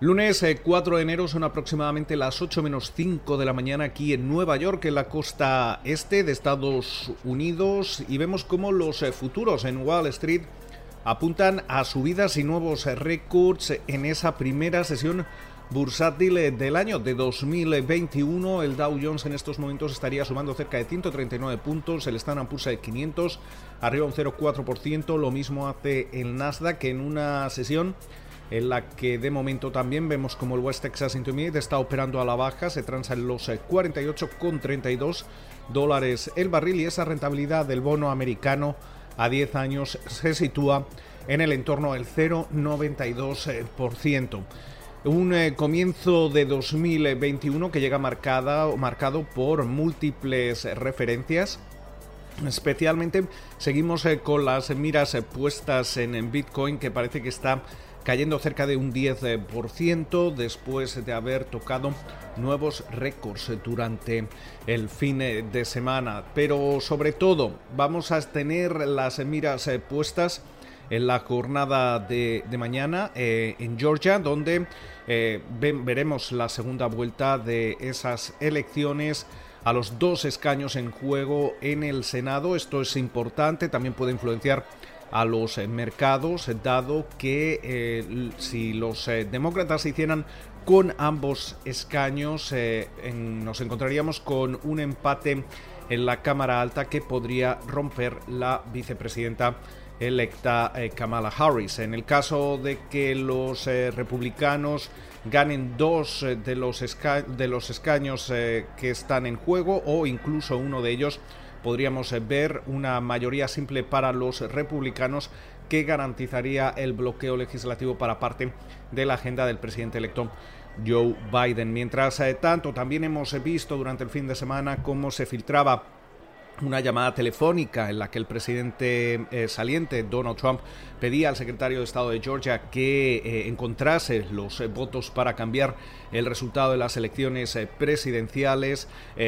Lunes 4 eh, de enero son aproximadamente las 8 menos 5 de la mañana aquí en Nueva York, en la costa este de Estados Unidos, y vemos cómo los eh, futuros en Wall Street apuntan a subidas y nuevos eh, récords en esa primera sesión bursátil del año de 2021. El Dow Jones en estos momentos estaría sumando cerca de 139 puntos, el Standard Poor's de 500, arriba un 0,4%, lo mismo hace el Nasdaq en una sesión en la que de momento también vemos como el West Texas Intermediate está operando a la baja, se transa en los 48,32 eh, dólares el barril y esa rentabilidad del bono americano a 10 años se sitúa en el entorno del 0,92%. Un eh, comienzo de 2021 que llega marcada, marcado por múltiples referencias Especialmente seguimos eh, con las miras puestas en Bitcoin que parece que está cayendo cerca de un 10% después de haber tocado nuevos récords durante el fin de semana. Pero sobre todo vamos a tener las miras eh, puestas en la jornada de, mañana eh, en Georgia, donde eh, veremos la segunda vuelta de esas elecciones a los dos escaños en juego en el Senado. Esto es importante, también puede influenciar a los eh, mercados, dado que eh, si los eh, demócratas se hicieran con ambos escaños, nos encontraríamos con un empate en la Cámara Alta que podría romper la vicepresidenta electa Kamala Harris. En el caso de que los republicanos ganen dos de, los de los escaños que están en juego o incluso uno de ellos, podríamos eh, ver una mayoría simple para los republicanos que garantizaría el bloqueo legislativo para parte de la agenda del presidente electo Joe Biden. Mientras eh, tanto, también hemos visto durante el fin de semana cómo se filtraba una llamada telefónica en la que el presidente eh, saliente Donald Trump pedía al secretario de Estado de Georgia que eh, encontrase los eh, votos para cambiar el resultado de las elecciones presidenciales.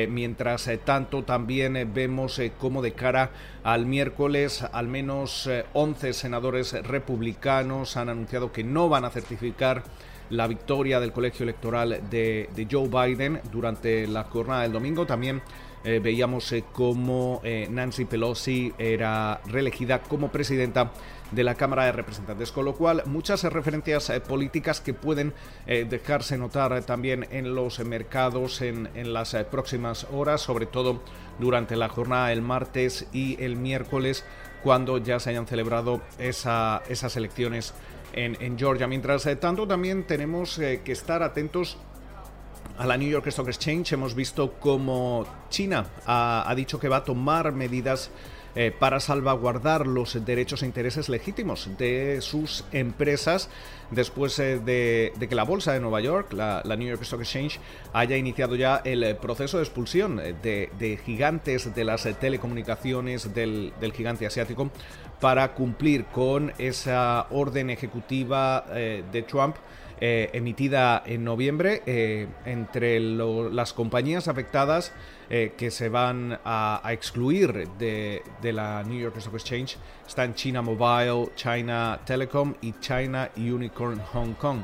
mientras tanto, también vemos cómo de cara al miércoles al menos 11 senadores republicanos han anunciado que no van a certificar la victoria del colegio electoral de, Joe Biden durante la jornada del domingo. También eh, veíamos eh, cómo eh, Nancy Pelosi era reelegida como presidenta de la Cámara de Representantes, con lo cual muchas referencias políticas que pueden dejarse notar también en los mercados en, las próximas horas, sobre todo durante la jornada del martes y el miércoles, cuando ya se hayan celebrado esas elecciones en, Georgia. Mientras tanto, también tenemos que estar atentos a la New York Stock Exchange hemos visto cómo China ha, dicho que va a tomar medidas eh, para salvaguardar los derechos e intereses legítimos de sus empresas después eh, de, que la bolsa de Nueva York, la, New York Stock Exchange, haya iniciado ya el eh, proceso de expulsión de, gigantes de las telecomunicaciones del, del, gigante asiático para cumplir con esa orden ejecutiva de Trump eh, emitida en noviembre eh, entre las compañías afectadas eh, que se van a, excluir de, la New York Stock Exchange están China Mobile, China Telecom y China Unicorn Hong Kong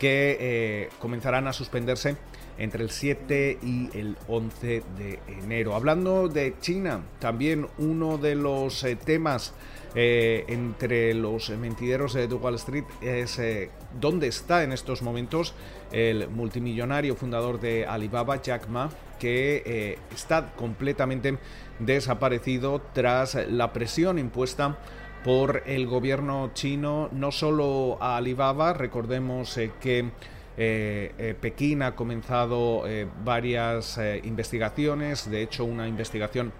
que comenzarán a suspenderse entre el 7 y el 11 de enero. Hablando de China, también uno de los temas eh, entre los mentideros de Wall Street es eh, dónde está en estos momentos el multimillonario fundador de Alibaba, Jack Ma, que eh, está completamente desaparecido tras la presión impuesta por el gobierno chino, no solo a Alibaba, recordemos que Pekín ha comenzado varias investigaciones, de hecho una investigación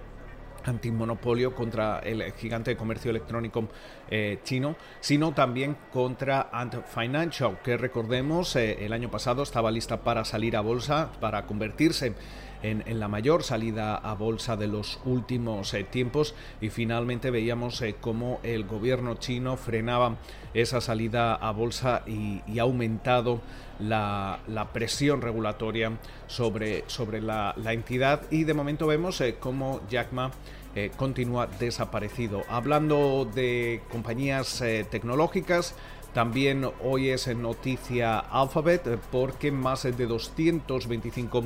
antimonopolio contra el gigante de comercio electrónico eh, chino, sino también contra Ant Financial, que recordemos eh, el año pasado estaba lista para salir a bolsa, para convertirse en, la mayor salida a bolsa de los últimos eh, tiempos y finalmente veíamos cómo el gobierno chino frenaba esa salida a bolsa y, ha aumentado la, presión regulatoria sobre, sobre la, la, entidad. Y de momento vemos cómo Jack Ma eh, continúa desaparecido. Hablando de compañías eh, tecnológicas, También hoy es noticia Alphabet porque más de 225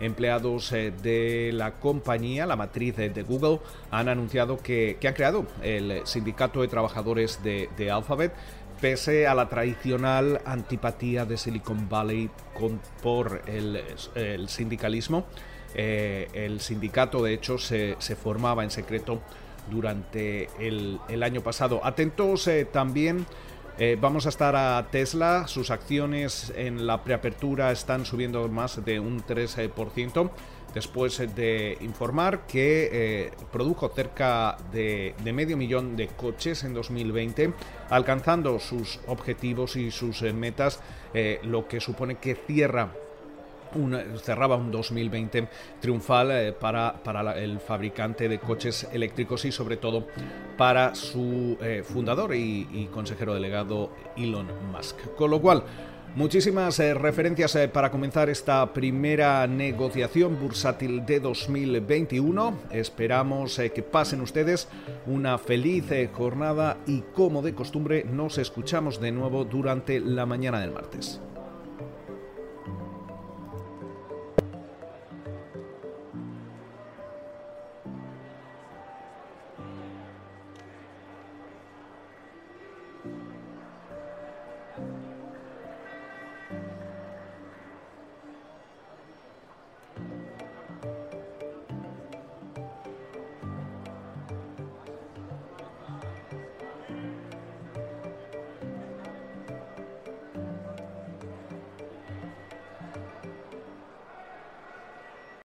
empleados eh, de la compañía, la matriz de Google, han anunciado que, han creado el sindicato de trabajadores de, Alphabet pese a la tradicional antipatía de Silicon Valley por el, sindicalismo. Eh, el sindicato, de hecho, se, formaba en secreto durante el, año pasado. Atentos eh, también eh, vamos a estar a Tesla, sus acciones en la preapertura están subiendo más de un 3% después de informar que produjo cerca de, medio millón de coches en 2020, alcanzando sus objetivos y sus metas, lo que supone que cierra cerraba un 2020 triunfal eh, para, para el fabricante de coches eléctricos y sobre todo para su eh, fundador y, consejero delegado Elon Musk. Con lo cual, Muchísimas eh, referencias para comenzar esta primera negociación bursátil de 2021. Esperamos que pasen ustedes una feliz jornada y como de costumbre nos escuchamos de nuevo durante la mañana del martes.